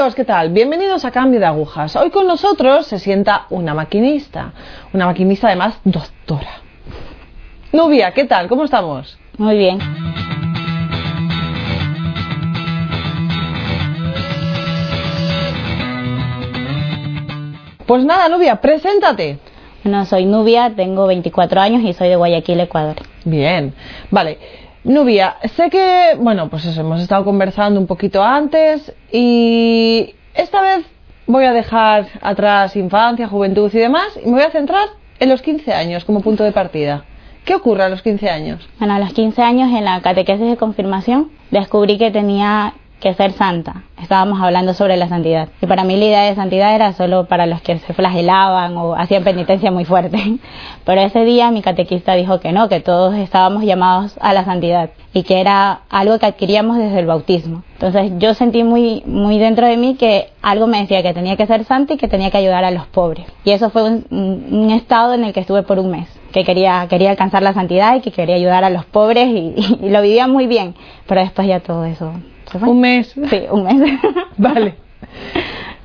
amigos, ¿qué tal? Bienvenidos a Cambio de Agujas. Hoy con nosotros se sienta una maquinista, una maquinista además doctora. Nubia, ¿qué tal? ¿Cómo estamos? Muy bien. Pues nada, Nubia, preséntate. Bueno, soy Nubia, tengo 24 años y soy de Guayaquil, Ecuador. Bien, vale. Nubia, sé que, bueno, pues eso, hemos estado conversando un poquito antes y esta vez voy a dejar atrás infancia, juventud y demás y me voy a centrar en los 15 años como punto de partida. ¿Qué ocurre a los 15 años? Bueno, a los 15 años en la catequesis de confirmación descubrí que tenía que ser santa. Estábamos hablando sobre la santidad. Y para mí la idea de santidad era solo para los que se flagelaban o hacían penitencia muy fuerte. Pero ese día mi catequista dijo que no, que todos estábamos llamados a la santidad y que era algo que adquiríamos desde el bautismo. Entonces yo sentí muy, muy dentro de mí que algo me decía que tenía que ser santa y que tenía que ayudar a los pobres. Y eso fue un, estado en el que estuve por un mes que quería, quería alcanzar la santidad y que quería ayudar a los pobres y lo vivía muy bien, pero después ya todo eso un mes. Sí, un mes. vale.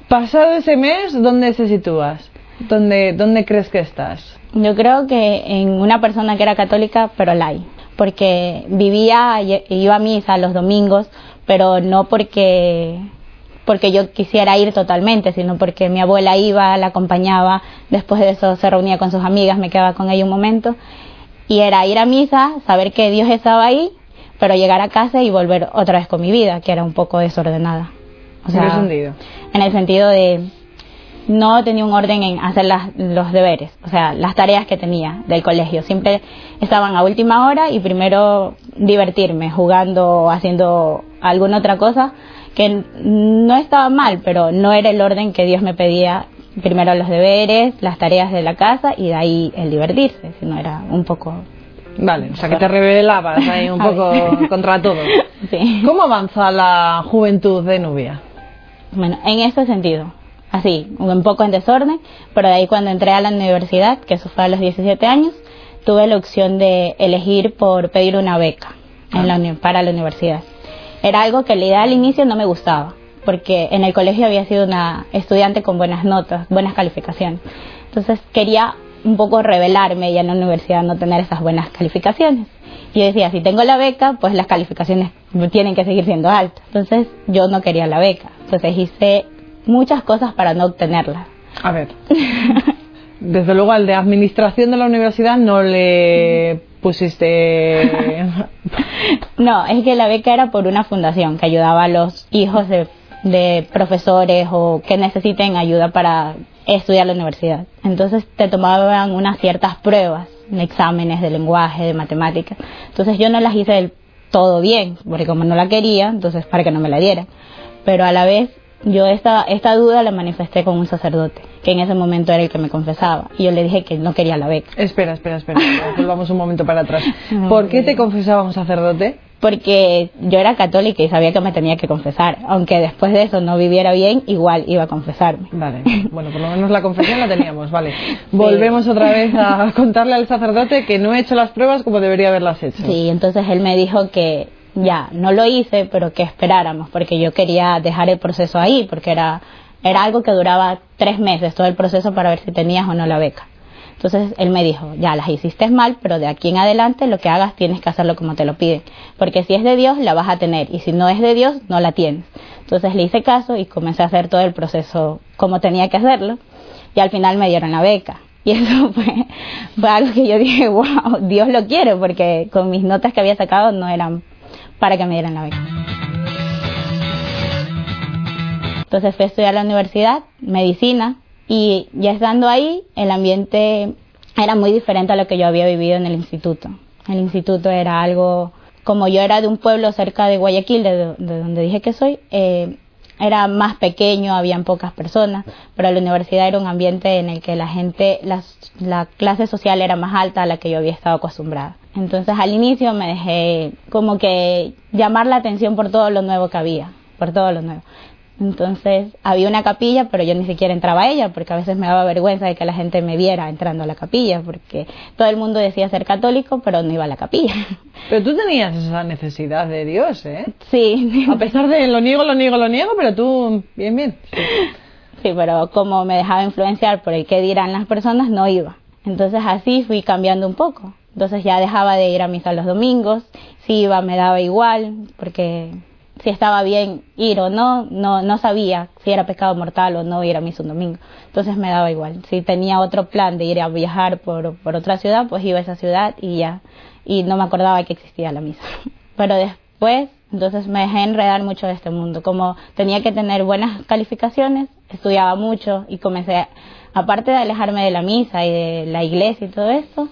Pasado ese mes, ¿dónde se sitúas? ¿Dónde, ¿Dónde crees que estás? Yo creo que en una persona que era católica, pero lay. Porque vivía, iba a misa los domingos, pero no porque porque yo quisiera ir totalmente, sino porque mi abuela iba, la acompañaba, después de eso se reunía con sus amigas, me quedaba con ella un momento, y era ir a misa, saber que Dios estaba ahí pero llegar a casa y volver otra vez con mi vida, que era un poco desordenada. O sea, ¿En qué sentido? En el sentido de no tenía un orden en hacer las, los deberes, o sea, las tareas que tenía del colegio. Siempre estaban a última hora y primero divertirme, jugando o haciendo alguna otra cosa que no estaba mal, pero no era el orden que Dios me pedía. Primero los deberes, las tareas de la casa y de ahí el divertirse, sino era un poco Vale, o sea que te revelabas ahí un poco contra todo. Sí. ¿Cómo avanza la juventud de Nubia? Bueno, en ese sentido, así, un poco en desorden, pero de ahí cuando entré a la universidad, que eso fue a los 17 años, tuve la opción de elegir por pedir una beca en la, para la universidad. Era algo que la idea al inicio no me gustaba, porque en el colegio había sido una estudiante con buenas notas, buenas calificaciones. Entonces quería un poco revelarme ya en la universidad no tener esas buenas calificaciones. Y yo decía, si tengo la beca, pues las calificaciones tienen que seguir siendo altas. Entonces yo no quería la beca. Entonces hice muchas cosas para no obtenerla. A ver. Desde luego al de administración de la universidad no le pusiste... no, es que la beca era por una fundación que ayudaba a los hijos de, de profesores o que necesiten ayuda para estudiar la universidad. Entonces te tomaban unas ciertas pruebas, exámenes de lenguaje, de matemáticas. Entonces yo no las hice del todo bien, porque como no la quería, entonces para que no me la dieran. Pero a la vez yo esta, esta duda la manifesté con un sacerdote, que en ese momento era el que me confesaba. Y yo le dije que no quería la beca. Espera, espera, espera. Volvamos un momento para atrás. ¿Por qué te confesaba un sacerdote? Porque yo era católica y sabía que me tenía que confesar. Aunque después de eso no viviera bien, igual iba a confesarme. Vale, bueno, por lo menos la confesión la teníamos, vale. Volvemos otra vez a contarle al sacerdote que no he hecho las pruebas como debería haberlas hecho. Sí, entonces él me dijo que ya, no lo hice, pero que esperáramos, porque yo quería dejar el proceso ahí, porque era, era algo que duraba tres meses, todo el proceso para ver si tenías o no la beca. Entonces él me dijo, ya las hiciste mal, pero de aquí en adelante lo que hagas tienes que hacerlo como te lo piden. Porque si es de Dios, la vas a tener. Y si no es de Dios, no la tienes. Entonces le hice caso y comencé a hacer todo el proceso como tenía que hacerlo. Y al final me dieron la beca. Y eso fue, algo que yo dije, wow, Dios lo quiere, porque con mis notas que había sacado no eran para que me dieran la beca. Entonces fui a estudiar a la universidad, medicina, y ya estando ahí, el ambiente era muy diferente a lo que yo había vivido en el instituto. El instituto era algo, como yo era de un pueblo cerca de Guayaquil, de, donde dije que soy, eh, era más pequeño, habían pocas personas, pero la universidad era un ambiente en el que la gente, la clase social era más alta a la que yo había estado acostumbrada. Entonces al inicio me dejé como que llamar la atención por todo lo nuevo que había, por todo lo nuevo Entonces había una capilla, pero yo ni siquiera entraba a ella porque a veces me daba vergüenza de que la gente me viera entrando a la capilla porque todo el mundo decía ser católico, pero no iba a la capilla. Pero tú tenías esa necesidad de Dios, ¿eh? Sí. A pesar de lo niego, lo niego, lo niego, pero tú, bien, bien. Sí, sí pero como me dejaba influenciar por el qué dirán las personas, no iba. Entonces así fui cambiando un poco. Entonces ya dejaba de ir a misa los domingos, si iba me daba igual, porque si estaba bien ir o no, no, no sabía si era pecado mortal o no ir a misa un domingo. Entonces me daba igual. Si tenía otro plan de ir a viajar por, por otra ciudad, pues iba a esa ciudad y ya. Y no me acordaba que existía la misa. Pero después, entonces me dejé enredar mucho de este mundo. Como tenía que tener buenas calificaciones, estudiaba mucho y comencé, aparte de alejarme de la misa y de la iglesia y todo eso,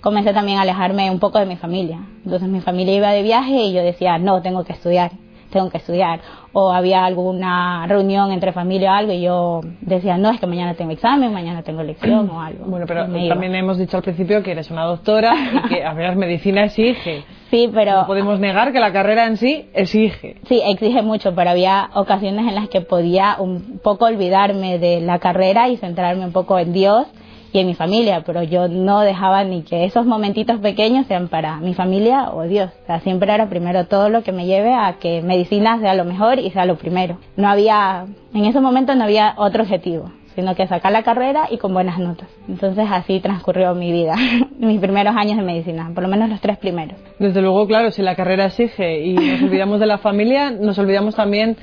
comencé también a alejarme un poco de mi familia. Entonces mi familia iba de viaje y yo decía, no, tengo que estudiar tengo que estudiar. O había alguna reunión entre familia o algo y yo decía, no, es que mañana tengo examen, mañana tengo lección o algo. Bueno, pero también hemos dicho al principio que eres una doctora y que, a ver, medicina exige. Sí, pero... No podemos negar que la carrera en sí exige. Sí, exige mucho, pero había ocasiones en las que podía un poco olvidarme de la carrera y centrarme un poco en Dios y en mi familia, pero yo no dejaba ni que esos momentitos pequeños sean para mi familia o Dios. O sea, siempre era primero todo lo que me lleve a que medicina sea lo mejor y sea lo primero. No había, en ese momento no había otro objetivo, sino que sacar la carrera y con buenas notas. Entonces así transcurrió mi vida, mis primeros años de medicina, por lo menos los tres primeros. Desde luego, claro, si la carrera exige y nos olvidamos de la familia, nos olvidamos también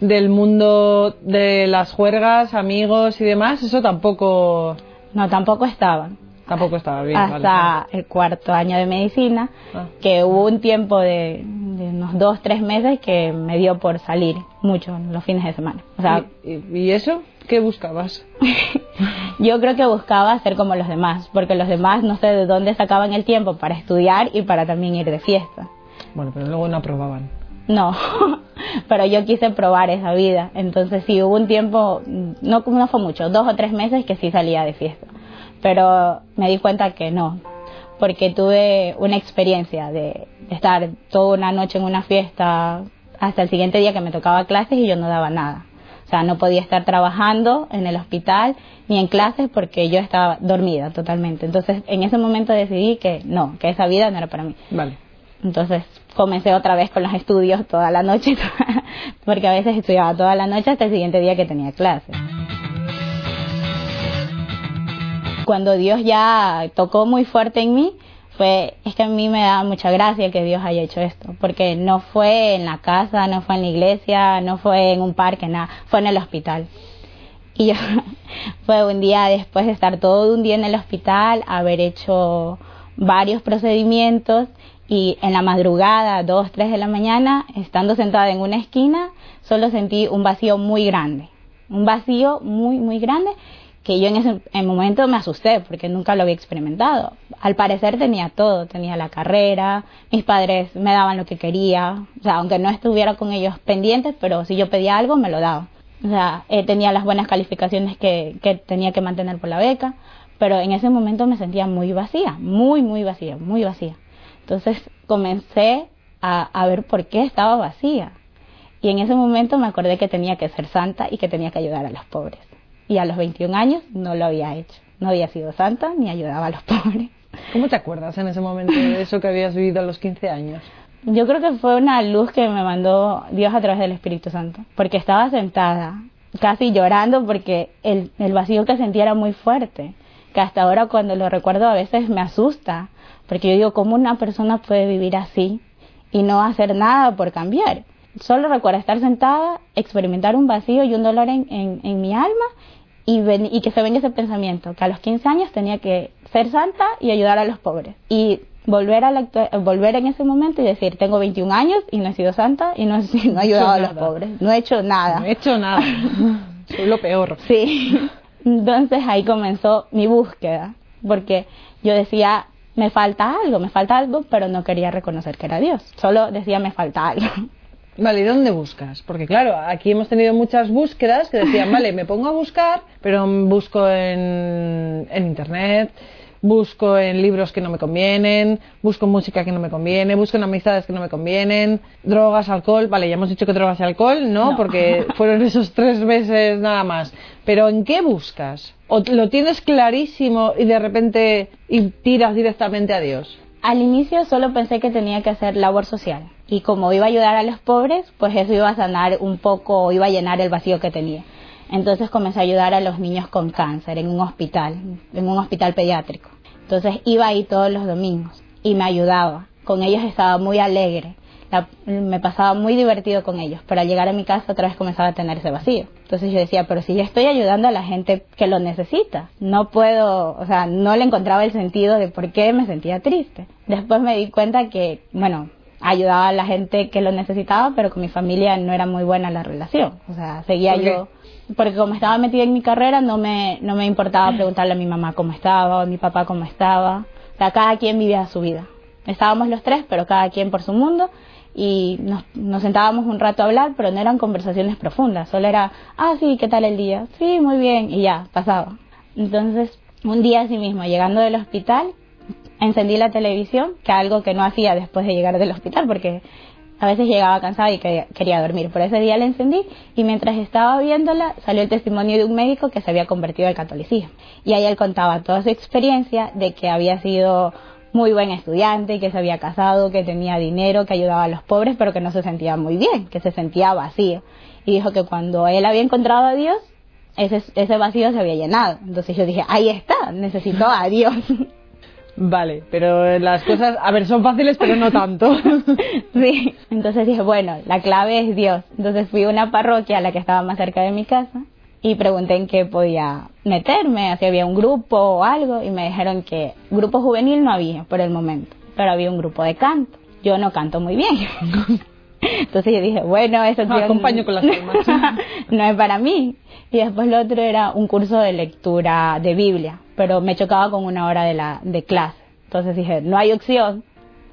del mundo de las juergas, amigos y demás, eso tampoco no, tampoco estaban. Tampoco estaba bien. Hasta el cuarto año de medicina, ah. que hubo un tiempo de, unos dos, tres meses que me dio por salir mucho los fines de semana. O sea, ¿Y, eso? ¿Qué buscabas? yo creo que buscaba ser como los demás, porque los demás no sé de dónde sacaban el tiempo para estudiar y para también ir de fiesta. Bueno, pero luego no aprobaban. No, pero yo quise probar esa vida. Entonces sí, hubo un tiempo, no, no fue mucho, dos o tres meses que sí salía de fiesta. Pero me di cuenta que no, porque tuve una experiencia de estar toda una noche en una fiesta hasta el siguiente día que me tocaba clases y yo no daba nada. O sea, no podía estar trabajando en el hospital ni en clases porque yo estaba dormida totalmente. Entonces, en ese momento decidí que no, que esa vida no era para mí. Vale. Entonces, comencé otra vez con los estudios toda la noche, porque a veces estudiaba toda la noche hasta el siguiente día que tenía clase. Cuando Dios ya tocó muy fuerte en mí, fue, es que a mí me da mucha gracia que Dios haya hecho esto, porque no fue en la casa, no fue en la iglesia, no fue en un parque, nada, fue en el hospital. Y yo, fue un día después de estar todo un día en el hospital, haber hecho varios procedimientos y en la madrugada, dos, tres de la mañana, estando sentada en una esquina, solo sentí un vacío muy grande, un vacío muy, muy grande que yo en ese momento me asusté porque nunca lo había experimentado. Al parecer tenía todo, tenía la carrera, mis padres me daban lo que quería, o sea, aunque no estuviera con ellos pendientes, pero si yo pedía algo me lo daban. O sea, eh, tenía las buenas calificaciones que, que tenía que mantener por la beca, pero en ese momento me sentía muy vacía, muy, muy vacía, muy vacía. Entonces comencé a, ver por qué estaba vacía. Y en ese momento me acordé que tenía que ser santa y que tenía que ayudar a los pobres. Y a los 21 años no lo había hecho. No había sido santa ni ayudaba a los pobres. ¿Cómo te acuerdas en ese momento de eso que habías vivido a los 15 años? Yo creo que fue una luz que me mandó Dios a través del Espíritu Santo. Porque estaba sentada, casi llorando, porque el, el vacío que sentía era muy fuerte. Que hasta ahora cuando lo recuerdo a veces me asusta porque yo digo, ¿cómo una persona puede vivir así y no hacer nada por cambiar? Solo recuerdo estar sentada, experimentar un vacío y un dolor en, en, mi alma y, y que se venga ese pensamiento, que a los 15 años tenía que ser santa y ayudar a los pobres. Y volver, a la, volver en ese momento y decir, tengo 21 años y no he sido santa y no, no he ayudado a los pobres. No he hecho nada. No he hecho nada. Soy lo peor. Sí. Entonces ahí comenzó mi búsqueda, porque yo decía, me falta algo, me falta algo, pero no quería reconocer que era Dios. Solo decía, me falta algo. Vale, ¿y dónde buscas? Porque claro, aquí hemos tenido muchas búsquedas que decían, vale, me pongo a buscar, pero busco en, en Internet, busco en libros que no me convienen, busco música que no me conviene, busco en amistades que no me convienen, drogas, alcohol, vale, ya hemos dicho que drogas y alcohol, ¿no? No. Porque fueron esos tres meses nada más. Pero ¿en qué buscas? ¿O lo tienes clarísimo y de repente y tiras directamente a Dios? Al inicio solo pensé que tenía que hacer labor social y como iba a ayudar a los pobres, pues eso iba a sanar un poco, iba a llenar el vacío que tenía. Entonces comencé a ayudar a los niños con cáncer en un hospital, en un hospital pediátrico. Entonces iba ahí todos los domingos y me ayudaba. Con ellos estaba muy alegre, la- me pasaba muy divertido con ellos, pero al llegar a mi casa otra vez comenzaba a tener ese vacío. Entonces yo decía, pero si yo estoy ayudando a la gente que lo necesita, no puedo, o sea, no le encontraba el sentido de por qué me sentía triste. Después me di cuenta que, bueno, ayudaba a la gente que lo necesitaba, pero con mi familia no era muy buena la relación. O sea, seguía yo porque como estaba metida en mi carrera no me no me importaba preguntarle a mi mamá cómo estaba o a mi papá cómo estaba. O sea cada quien vivía su vida. Estábamos los tres pero cada quien por su mundo y nos, nos sentábamos un rato a hablar pero no eran conversaciones profundas solo era ah sí qué tal el día sí muy bien y ya pasaba. Entonces un día así mismo llegando del hospital encendí la televisión que algo que no hacía después de llegar del hospital porque a veces llegaba cansada y quería, dormir. Por ese día la encendí y mientras estaba viéndola salió el testimonio de un médico que se había convertido al catolicismo. Y ahí él contaba toda su experiencia de que había sido muy buen estudiante, que se había casado, que tenía dinero, que ayudaba a los pobres, pero que no se sentía muy bien, que se sentía vacío. Y dijo que cuando él había encontrado a Dios, ese, ese vacío se había llenado. Entonces yo dije, ahí está, necesito a Dios. Vale, pero las cosas, a ver, son fáciles, pero no tanto. Sí, entonces dije, bueno, la clave es Dios. Entonces fui a una parroquia, la que estaba más cerca de mi casa, y pregunté en qué podía meterme, si había un grupo o algo, y me dijeron que grupo juvenil no había por el momento, pero había un grupo de canto. Yo no canto muy bien. Entonces yo dije, bueno, eso Acompaño con las no es para mí. Y después lo otro era un curso de lectura de Biblia, pero me chocaba con una hora de, la, de clase. Entonces dije, no hay opción,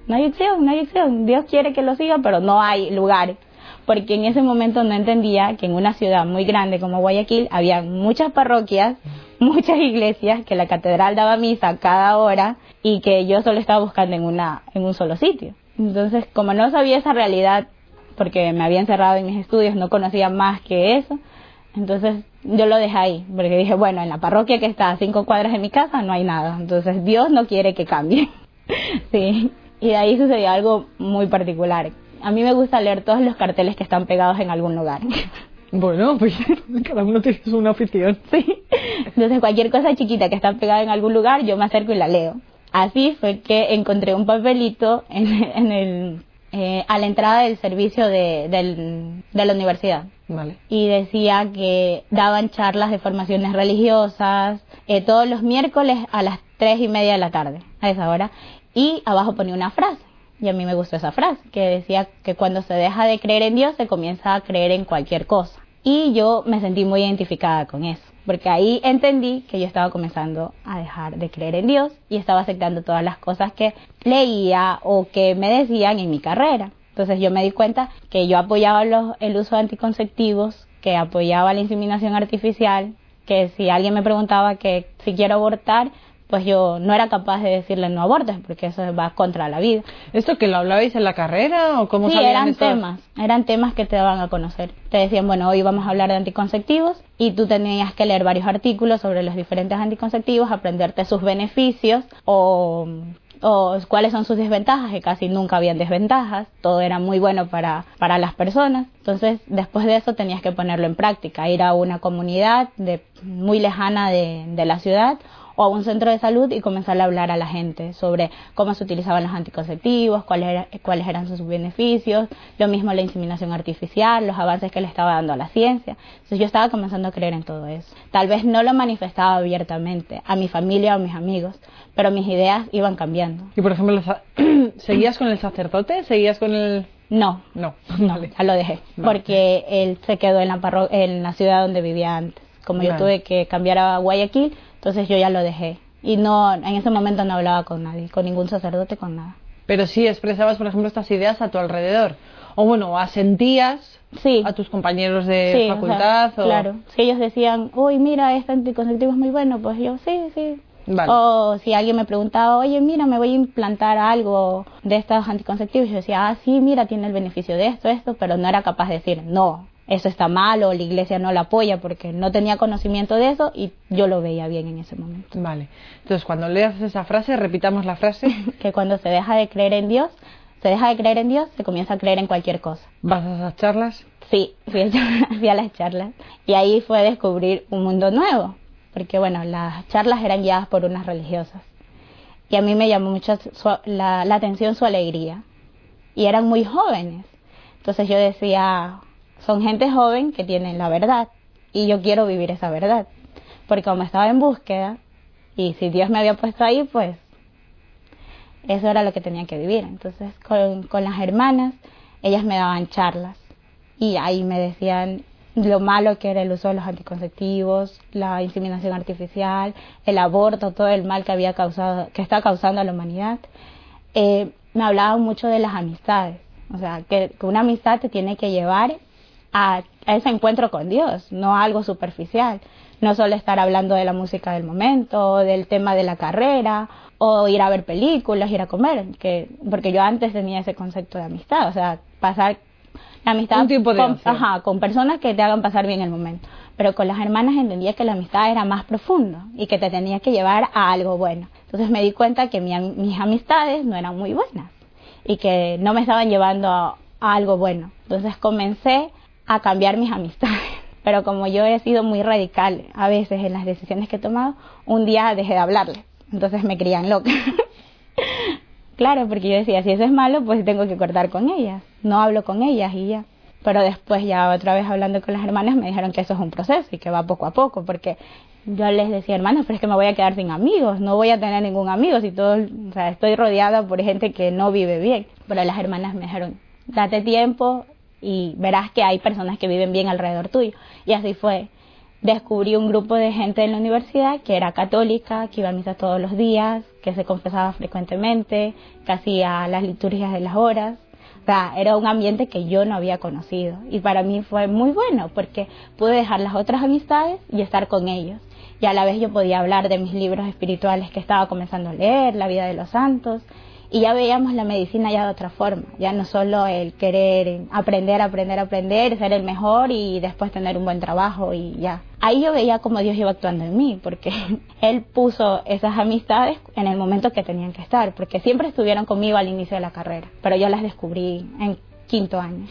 no hay opción, no hay opción. Dios quiere que lo siga, pero no hay lugar. Porque en ese momento no entendía que en una ciudad muy grande como Guayaquil había muchas parroquias, muchas iglesias, que la catedral daba misa cada hora y que yo solo estaba buscando en, una, en un solo sitio. Entonces, como no sabía esa realidad, porque me había encerrado en mis estudios, no conocía más que eso, entonces yo lo dejé ahí, porque dije, bueno, en la parroquia que está a cinco cuadras de mi casa no hay nada, entonces Dios no quiere que cambie. sí, y de ahí sucedió algo muy particular. A mí me gusta leer todos los carteles que están pegados en algún lugar. Bueno, pues cada uno tiene su una afición. sí. Entonces cualquier cosa chiquita que está pegada en algún lugar, yo me acerco y la leo. Así fue que encontré un papelito en, en el, eh, a la entrada del servicio de, del- de la universidad. Vale. y decía que daban charlas de formaciones religiosas eh, todos los miércoles a las tres y media de la tarde, a esa hora, y abajo ponía una frase, y a mí me gustó esa frase, que decía que cuando se deja de creer en Dios se comienza a creer en cualquier cosa. Y yo me sentí muy identificada con eso, porque ahí entendí que yo estaba comenzando a dejar de creer en Dios y estaba aceptando todas las cosas que leía o que me decían en mi carrera. Entonces yo me di cuenta que yo apoyaba los- el uso de anticonceptivos, que apoyaba la inseminación artificial, que si alguien me preguntaba que si quiero abortar, pues yo no era capaz de decirle no abortes, porque eso va contra la vida. ¿Esto que lo hablabais en la carrera o cómo Sí, sabían eran temas, eran temas que te daban a conocer. Te decían, bueno, hoy vamos a hablar de anticonceptivos y tú tenías que leer varios artículos sobre los diferentes anticonceptivos, aprenderte sus beneficios o, o cuáles son sus desventajas, que casi nunca habían desventajas, todo era muy bueno para, para las personas. Entonces, después de eso tenías que ponerlo en práctica, ir a una comunidad de, muy lejana de, de la ciudad o a un centro de salud y comenzar a hablar a la gente sobre cómo se utilizaban los anticonceptivos, cuáles, era- cuáles eran sus beneficios, lo mismo la inseminación artificial, los avances que le estaba dando a la ciencia. Entonces yo estaba comenzando a creer en todo eso. Tal vez no lo manifestaba abiertamente a mi familia o a mis amigos, pero mis ideas iban cambiando. Y por ejemplo, ¿seguías con el sacerdote? ¿Seguías con el...? No, No, no, vale. ya lo dejé, Vale. porque él se quedó en la, parro- en la ciudad donde vivía antes. Como yo tuve que cambiar a Guayaquil, entonces yo ya lo dejé. Y no, en ese momento no hablaba con nadie, con ningún sacerdote, con nada. Pero sí expresabas, por ejemplo, estas ideas a tu alrededor. O bueno, asentías Sí. a tus compañeros de Sí, o sea, facultad. o... Claro, si ellos decían, uy, mira, este anticonceptivo es muy bueno, pues yo, sí, sí, Vale. O si alguien me preguntaba, oye, mira, me voy a implantar algo de estos anticonceptivos, yo decía, ah, sí, mira, tiene el beneficio de esto, esto, pero no era capaz de decir, no, eso está mal o la iglesia no lo apoya porque no tenía conocimiento de eso y yo lo veía bien en ese momento. Vale. Entonces, cuando leas esa frase, repitamos la frase. que cuando se deja de creer en Dios, se deja de creer en Dios, se comienza a creer en cualquier cosa. ¿Vas a esas charlas? Sí, fui a, fui a las charlas y ahí fue descubrir un mundo nuevo porque bueno, las charlas eran guiadas por unas religiosas. Y a mí me llamó mucho la, la atención su alegría. Y eran muy jóvenes. Entonces yo decía, son gente joven que tienen la verdad. Y yo quiero vivir esa verdad. Porque como estaba en búsqueda, y si Dios me había puesto ahí, pues eso era lo que tenía que vivir. Entonces con, con las hermanas, ellas me daban charlas. Y ahí me decían, lo malo que era el uso de los anticonceptivos, la inseminación artificial, el aborto, todo el mal que había causado, que está causando a la humanidad. Eh, me hablaban mucho de las amistades, o sea, que, una amistad te tiene que llevar a, ese encuentro con Dios, no a algo superficial, no solo estar hablando de la música del momento, del tema de la carrera, o ir a ver películas, ir a comer, que, porque yo antes tenía ese concepto de amistad, o sea, pasar la amistad con, ajá, con personas que te hagan pasar bien el momento. Pero con las hermanas entendía que la amistad era más profunda y que te tenía que llevar a algo bueno. Entonces me di cuenta que mis amistades no eran muy buenas y que no me estaban llevando a, algo bueno. Entonces comencé a cambiar mis amistades. Pero como yo he sido muy radical a veces en las decisiones que he tomado, un día dejé de hablarles. Entonces me crían loca. Claro, porque yo decía, si eso es malo, pues tengo que cortar con ellas. No hablo con ellas y ya. Pero después ya otra vez hablando con las hermanas me dijeron que eso es un proceso y que va poco a poco, porque yo les decía, hermanas, pero es que me voy a quedar sin amigos, no voy a tener ningún amigo si todo, o sea, estoy rodeada por gente que no vive bien. Pero las hermanas me dijeron, date tiempo y verás que hay personas que viven bien alrededor tuyo. Y así fue descubrí un grupo de gente en la universidad que era católica, que iba a misa todos los días, que se confesaba frecuentemente, que hacía las liturgias de las horas. O sea, era un ambiente que yo no había conocido y para mí fue muy bueno porque pude dejar las otras amistades y estar con ellos. Y a la vez yo podía hablar de mis libros espirituales que estaba comenzando a leer, la vida de los santos, y ya veíamos la medicina ya de otra forma, ya no solo el querer aprender, aprender, aprender, ser el mejor y después tener un buen trabajo y ya. Ahí yo veía cómo Dios iba actuando en mí, porque Él puso esas amistades en el momento que tenían que estar, porque siempre estuvieron conmigo al inicio de la carrera, pero yo las descubrí en quinto año.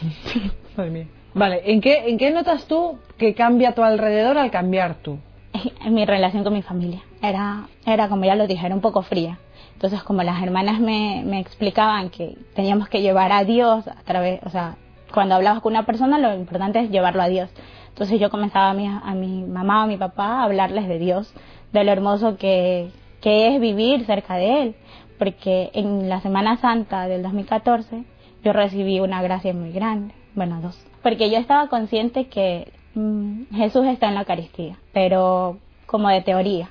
Vale, ¿en qué, ¿en qué notas tú que cambia a tu alrededor al cambiar tú? En mi relación con mi familia. Era, era como ya lo dije, era un poco fría entonces, como las hermanas me, explicaban que teníamos que llevar a Dios a través, o sea, cuando hablabas con una persona, lo importante es llevarlo a Dios. Entonces yo comenzaba a mi, a mi mamá o a mi papá a hablarles de Dios, de lo hermoso que, que es vivir cerca de Él. Porque en la Semana Santa del 2014 yo recibí una gracia muy grande, bueno, dos. Porque yo estaba consciente que mm, Jesús está en la Eucaristía, pero como de teoría.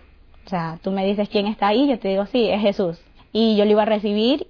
O sea, tú me dices quién está ahí, yo te digo, sí, es Jesús. Y yo lo iba a recibir,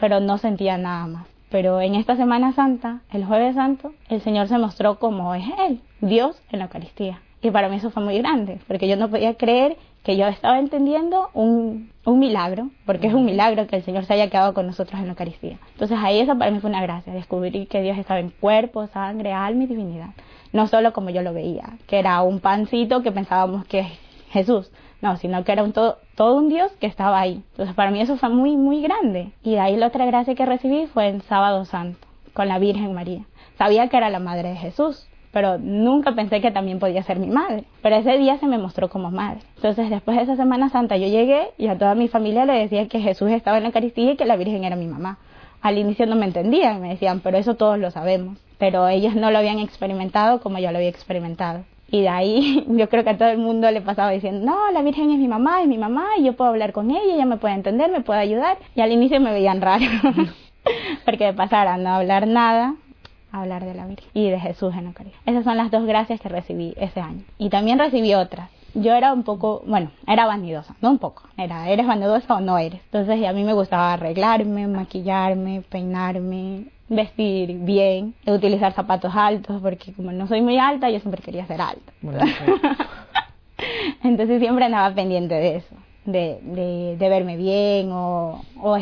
pero no sentía nada más. Pero en esta Semana Santa, el Jueves Santo, el Señor se mostró como es Él, Dios en la Eucaristía. Y para mí eso fue muy grande, porque yo no podía creer que yo estaba entendiendo un, un milagro, porque es un milagro que el Señor se haya quedado con nosotros en la Eucaristía. Entonces ahí eso para mí fue una gracia, descubrir que Dios estaba en cuerpo, sangre, alma y divinidad. No solo como yo lo veía, que era un pancito que pensábamos que es Jesús, no, sino que era un todo, todo un Dios que estaba ahí. Entonces para mí eso fue muy, muy grande. Y de ahí la otra gracia que recibí fue en Sábado Santo, con la Virgen María. Sabía que era la madre de Jesús, pero nunca pensé que también podía ser mi madre. Pero ese día se me mostró como madre. Entonces, después de esa Semana Santa, yo llegué y a toda mi familia le decía que Jesús estaba en la Eucaristía y que la Virgen era mi mamá. Al inicio no me entendían, me decían, pero eso todos lo sabemos. Pero ellos no lo habían experimentado como yo lo había experimentado. Y de ahí yo creo que a todo el mundo le pasaba diciendo, no, la Virgen es mi mamá, es mi mamá, y yo puedo hablar con ella, ella me puede entender, me puede ayudar. Y al inicio me veían raro, porque de pasar a no hablar nada, hablar de la Virgen y de Jesús en Eucaristía. Esas son las dos gracias que recibí ese año. Y también recibí otras. Yo era un poco, bueno, era vanidosa, no un poco, era, ¿eres vanidosa o no eres? Entonces a mí me gustaba arreglarme, maquillarme, peinarme, vestir bien, utilizar zapatos altos, porque como no soy muy alta, yo siempre quería ser alta. Entonces siempre andaba pendiente de eso. de, de, de verme bien o, o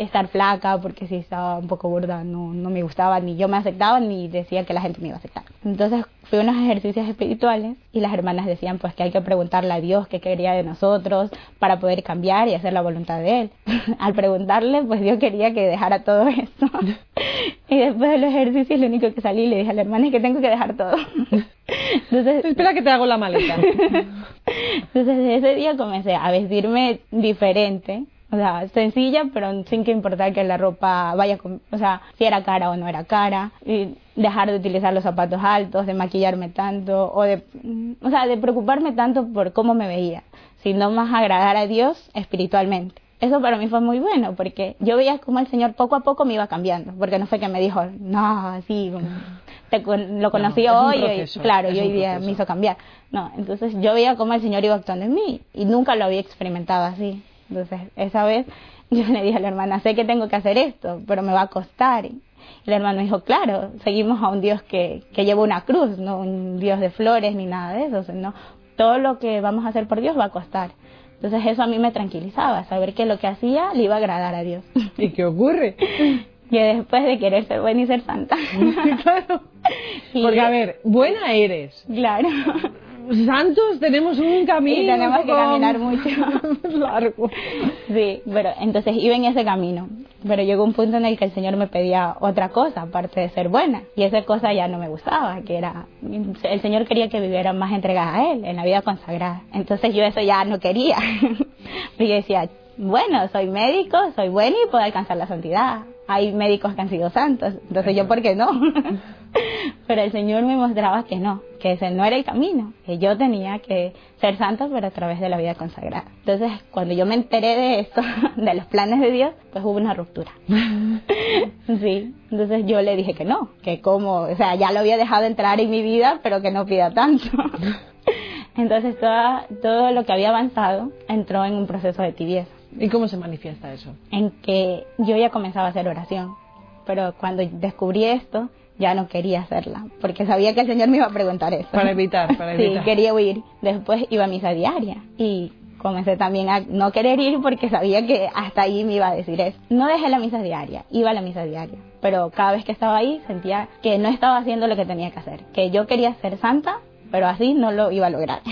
estar flaca porque si estaba un poco gorda no, no me gustaba ni yo me aceptaba ni decía que la gente me iba a aceptar. Entonces fui a unos ejercicios espirituales y las hermanas decían pues que hay que preguntarle a Dios qué quería de nosotros para poder cambiar y hacer la voluntad de Él. Al preguntarle pues Dios quería que dejara todo esto. y después de los ejercicios lo único que salí le dije a la hermana es que tengo que dejar todo. Entonces Espera que te hago la maleta. entonces desde ese día comencé a vestirme diferente, o sea, sencilla, pero sin que importar que la ropa vaya con, o sea, si era cara o no era cara, y dejar de utilizar los zapatos altos, de maquillarme tanto, o de, o sea, de preocuparme tanto por cómo me veía, sino más agradar a Dios espiritualmente. Eso para mí fue muy bueno, porque yo veía como el Señor poco a poco me iba cambiando, porque no fue que me dijo, no, así, como, te lo conocí hoy, y- claro, y hoy día me hizo cambiar. No, entonces yo veía cómo el Señor iba actuando en mí y nunca lo había experimentado así. Entonces, esa vez yo le dije a la hermana, sé que tengo que hacer esto, pero me va a costar. Y el hermano dijo, claro, seguimos a un Dios que, que lleva una cruz, no un Dios de flores ni nada de eso, sino todo lo que vamos a hacer por Dios va a costar. Entonces eso a mí me tranquilizaba, saber que lo que hacía le iba a agradar a Dios. ¿Y qué ocurre? que después de querer ser buena y ser santa. claro. Porque, a ver, buena eres. Claro. Santos tenemos un camino. Y tenemos que caminar mucho. largo. Sí, pero entonces iba en ese camino. Pero llegó un punto en el que el Señor me pedía otra cosa, aparte de ser buena. Y esa cosa ya no me gustaba, que era, el Señor quería que viviera más entregada a Él, en la vida consagrada. Entonces yo eso ya no quería. y yo decía, bueno, soy médico, soy buena y puedo alcanzar la santidad. Hay médicos que han sido santos, entonces yo, ¿por qué no? pero el Señor me mostraba que no, que ese no era el camino, que yo tenía que ser santa, pero a través de la vida consagrada. Entonces, cuando yo me enteré de esto, de los planes de Dios, pues hubo una ruptura. Sí, entonces yo le dije que no, que como, o sea, ya lo había dejado entrar en mi vida, pero que no pida tanto. Entonces toda, todo lo que había avanzado entró en un proceso de tibieza, ¿Y cómo se manifiesta eso? en que yo ya comenzaba a hacer oración, pero cuando descubrí esto ya no quería hacerla, porque sabía que el Señor me iba a preguntar eso. Para evitar, para Sí, evitar. quería huir. Después iba a misa diaria y comencé también a no querer ir porque sabía que hasta ahí me iba a decir eso. No dejé la misa diaria, iba a la misa diaria, pero cada vez que estaba ahí sentía que no estaba haciendo lo que tenía que hacer, que yo quería ser santa, pero así no lo iba a lograr.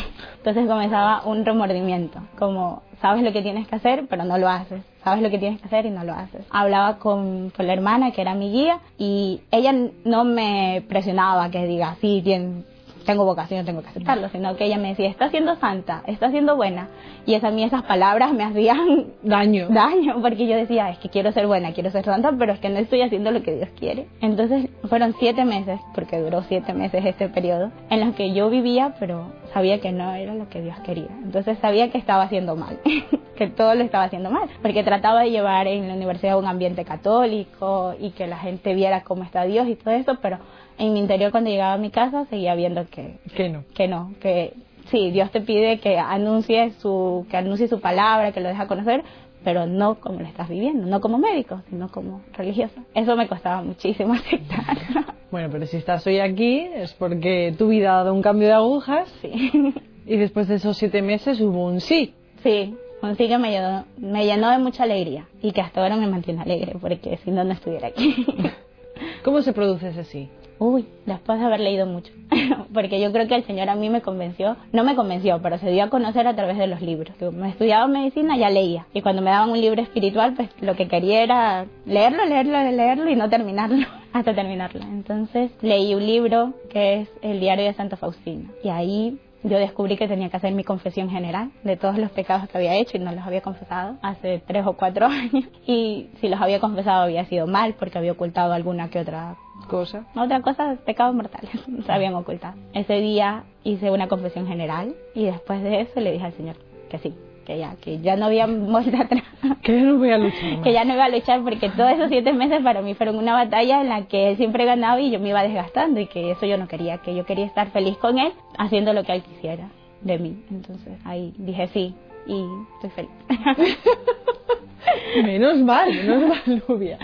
Entonces comenzaba un remordimiento, como sabes lo que tienes que hacer, pero no lo haces. Sabes lo que tienes que hacer y no lo haces. Hablaba con, con la hermana que era mi guía y ella no me presionaba que diga, sí, tien- tengo vocación, tengo que aceptarlo, sino que ella me decía, está siendo santa, está siendo buena. Y esa, a mí esas palabras me hacían Daño. daño, porque yo decía, es que quiero ser buena, quiero ser santa, pero es que no estoy haciendo lo que Dios quiere. Entonces fueron siete meses, porque duró siete meses este periodo, en los que yo vivía, pero sabía que no era lo que Dios quería. Entonces sabía que estaba haciendo mal, que todo lo estaba haciendo mal, porque trataba de llevar en la universidad un ambiente católico y que la gente viera cómo está Dios y todo eso, pero en mi interior cuando llegaba a mi casa seguía viendo que Que no. que no, que sí, Dios te pide que anuncie su, que anuncie su palabra, que lo deja conocer, pero no como lo estás viviendo, no como médico, sino como religioso. Eso me costaba muchísimo aceptar. Bueno, pero si estás hoy aquí es porque tu vida ha dado un cambio de agujas sí. y después de esos siete meses hubo un sí. Sí, un sí que me llenó, me llenó de mucha alegría y que hasta ahora me mantiene alegre porque si no, no estuviera aquí. ¿Cómo se produce ese sí? Uy, después de haber leído mucho. Porque yo creo que el Señor a mí me convenció, no me convenció, pero se dio a conocer a través de los libros. Que Me estudiaba medicina, ya leía. Y cuando me daban un libro espiritual, pues lo que quería era leerlo, leerlo, leerlo y no terminarlo, hasta terminarlo. Entonces leí un libro que es El diario de Santa Faustina. Y ahí yo descubrí que tenía que hacer mi confesión general de todos los pecados que había hecho y no los había confesado hace tres o cuatro años. Y si los había confesado había sido mal porque había ocultado alguna que otra Cosa. otra cosa, pecados mortales, se habían ocultado. Ese día hice una confesión general y después de eso le dije al Señor que sí, que ya, que ya no había vuelta atrás, Que ya no voy a luchar más. que ya no iba a luchar porque todos esos siete meses para mí fueron una batalla en la que él siempre ganaba y yo me iba desgastando y que eso yo no quería, que yo quería estar feliz con él haciendo lo que él quisiera de mí. Entonces ahí dije sí y estoy feliz. Menos mal, menos mal, Nubia.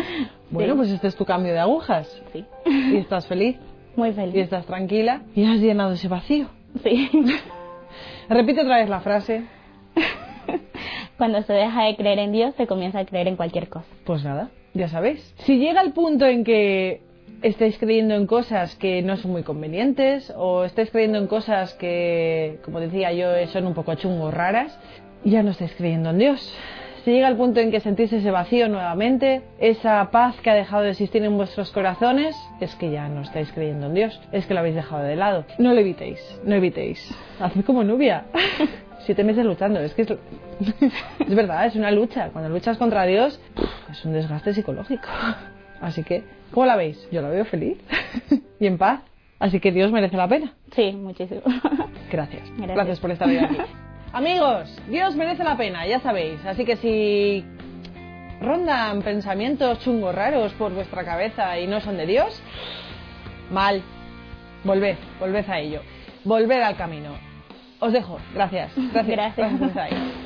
Bueno, Sí. pues este es tu cambio de agujas. sí, Y estás feliz, muy y feliz. estás tranquila, y has llenado ese vacío. Sí. Repite otra vez la frase. Cuando se deja de creer en Dios, se comienza a creer en cualquier cosa. Pues nada, ya sabéis. Si llega el punto en que estáis creyendo en cosas que no son muy convenientes o estáis creyendo en cosas que, como decía yo, son un poco chungos raras, ya no estáis creyendo en Dios. Si llega el punto en que sentís ese vacío nuevamente, esa paz que ha dejado de existir en vuestros corazones, es que ya no estáis creyendo en Dios, es que lo habéis dejado de lado. No lo evitéis, no evitéis. Haced como Nubia. Siete meses luchando, es que es, es verdad, es una lucha. Cuando luchas contra Dios, es un desgaste psicológico. Así que, ¿cómo la veis? Yo la veo feliz y en paz. Así que Dios merece la pena. Sí, muchísimo. Gracias. Gracias. Gracias por estar hoy aquí. Amigos, Dios merece la pena, ya sabéis. Así que si rondan pensamientos chungos raros por vuestra cabeza y no son de Dios, mal. Volved, volved a ello. Volved al camino. Os dejo. Gracias. Gracias. Gracias. ahí.